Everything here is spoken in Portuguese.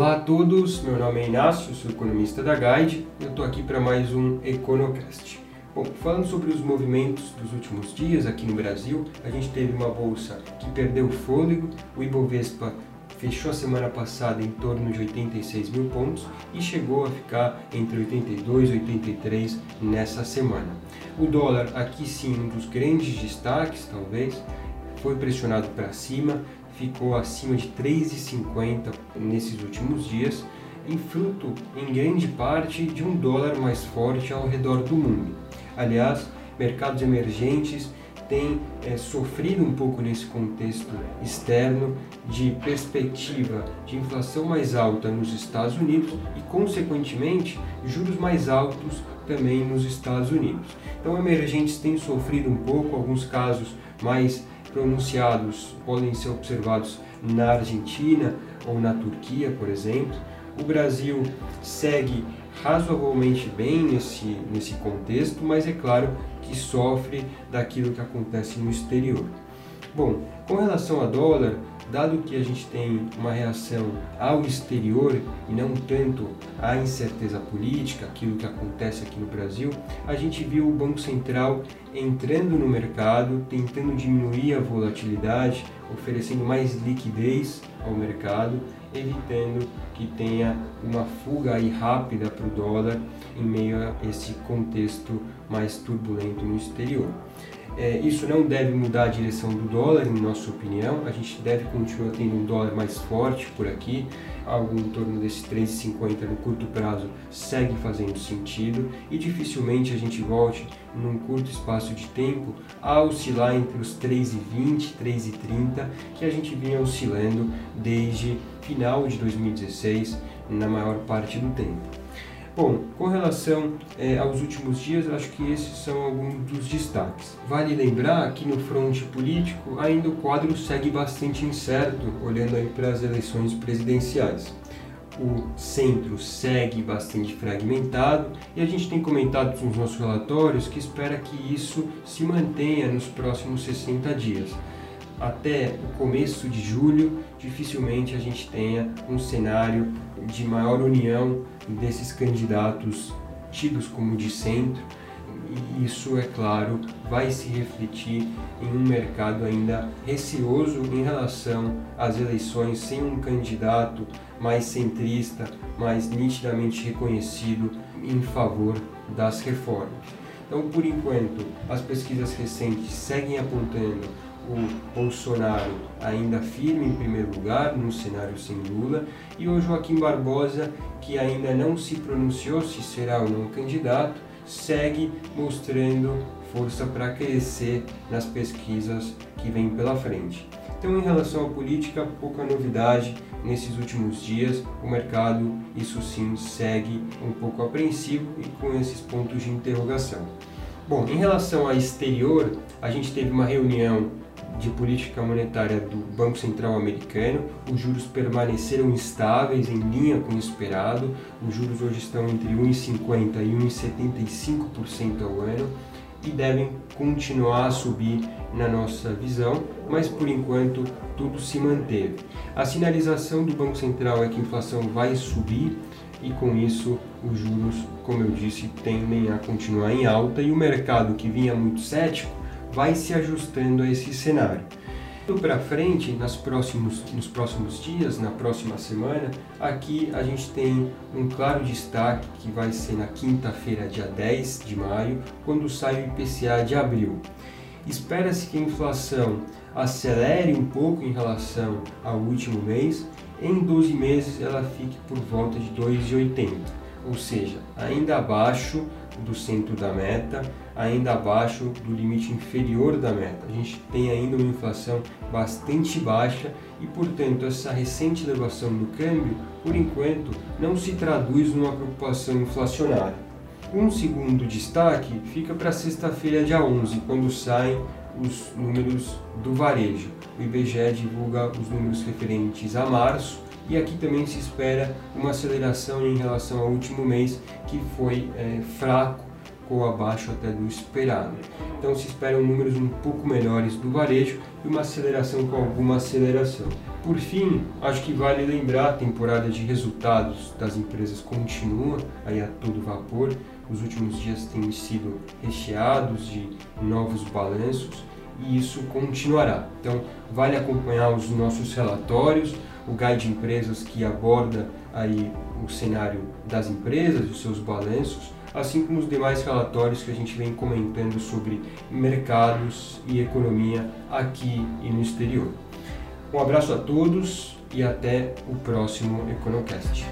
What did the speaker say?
Olá a todos, meu nome é Inácio, sou economista da Guide eu estou aqui para mais um Econocast. Bom, falando sobre os movimentos dos últimos dias aqui no Brasil, a gente teve uma bolsa que perdeu fôlego, o Ibovespa fechou a semana passada em torno de 86 mil pontos e chegou a ficar entre 82 e 83 nessa semana. O dólar, aqui sim, um dos grandes destaques, talvez, foi pressionado para cima, ficou acima de 3,50 nesses últimos dias, em fruto, em grande parte, de um dólar mais forte ao redor do mundo. Aliás, mercados emergentes têm é, sofrido um pouco nesse contexto externo de perspectiva de inflação mais alta nos Estados Unidos e, consequentemente, juros mais altos também nos Estados Unidos. Então, emergentes têm sofrido um pouco, alguns casos mais pronunciados podem ser observados na Argentina ou na Turquia, por exemplo. O Brasil segue razoavelmente bem nesse, nesse contexto, mas é claro que sofre daquilo que acontece no exterior. Bom, com relação a dólar, dado que a gente tem uma reação ao exterior e não tanto à incerteza política, aquilo que acontece aqui no Brasil, a gente viu o Banco Central entrando no mercado, tentando diminuir a volatilidade, oferecendo mais liquidez ao mercado, evitando que tenha uma fuga aí rápida para o dólar em meio a esse contexto mais turbulento no exterior. É, isso não deve mudar a direção do dólar, em nossa opinião. A gente deve continuar tendo um dólar mais forte por aqui, algo em torno desses 3,50 no curto prazo segue fazendo sentido e dificilmente a gente volte num curto espaço de tempo a oscilar entre os 3,20 e 3,30 que a gente vinha oscilando desde final de 2016 na maior parte do tempo. Bom, com relação é, aos últimos dias, acho que esses são alguns dos destaques. Vale lembrar que no fronte político ainda o quadro segue bastante incerto, olhando aí para as eleições presidenciais. O centro segue bastante fragmentado e a gente tem comentado nos nossos relatórios que espera que isso se mantenha nos próximos 60 dias até o começo de julho, dificilmente a gente tenha um cenário de maior união desses candidatos tidos como de centro. E isso, é claro, vai se refletir em um mercado ainda receoso em relação às eleições sem um candidato mais centrista, mais nitidamente reconhecido em favor das reformas. Então, por enquanto, as pesquisas recentes seguem apontando o Bolsonaro ainda firme em primeiro lugar no cenário sem Lula e o Joaquim Barbosa, que ainda não se pronunciou se será ou não candidato, segue mostrando força para crescer nas pesquisas que vêm pela frente. Então, em relação à política, pouca novidade nesses últimos dias. O mercado, isso sim, segue um pouco apreensivo e com esses pontos de interrogação. Bom, em relação ao exterior, a gente teve uma reunião de política monetária do Banco Central americano, os juros permaneceram estáveis, em linha com o esperado. Os juros hoje estão entre 1,50% e 1,75% ao ano e devem continuar a subir na nossa visão, mas por enquanto tudo se manteve. A sinalização do Banco Central é que a inflação vai subir e com isso os juros, como eu disse, tendem a continuar em alta e o mercado que vinha muito cético vai se ajustando a esse cenário. Para frente, nas próximos, nos próximos dias, na próxima semana, aqui a gente tem um claro destaque que vai ser na quinta-feira, dia 10 de maio, quando sai o IPCA de abril. Espera-se que a inflação acelere um pouco em relação ao último mês, em 12 meses ela fique por volta de 2,80, ou seja, ainda abaixo do centro da meta, ainda abaixo do limite inferior da meta. A gente tem ainda uma inflação bastante baixa e, portanto, essa recente elevação do câmbio, por enquanto, não se traduz numa preocupação inflacionária. Um segundo destaque fica para sexta-feira, dia 11, quando saem os números do varejo. O IBGE divulga os números referentes a março e aqui também se espera uma aceleração em relação ao último mês, que foi é, fraco ficou abaixo até do esperado. Então se esperam números um pouco melhores do varejo e uma aceleração com alguma aceleração. Por fim, acho que vale lembrar a temporada de resultados das empresas continua aí a todo vapor. Os últimos dias têm sido recheados de novos balanços e isso continuará. Então, vale acompanhar os nossos relatórios, o Guide Empresas que aborda aí o cenário das empresas, os seus balanços, assim como os demais relatórios que a gente vem comentando sobre mercados e economia aqui e no exterior. Um abraço a todos e até o próximo Econocast.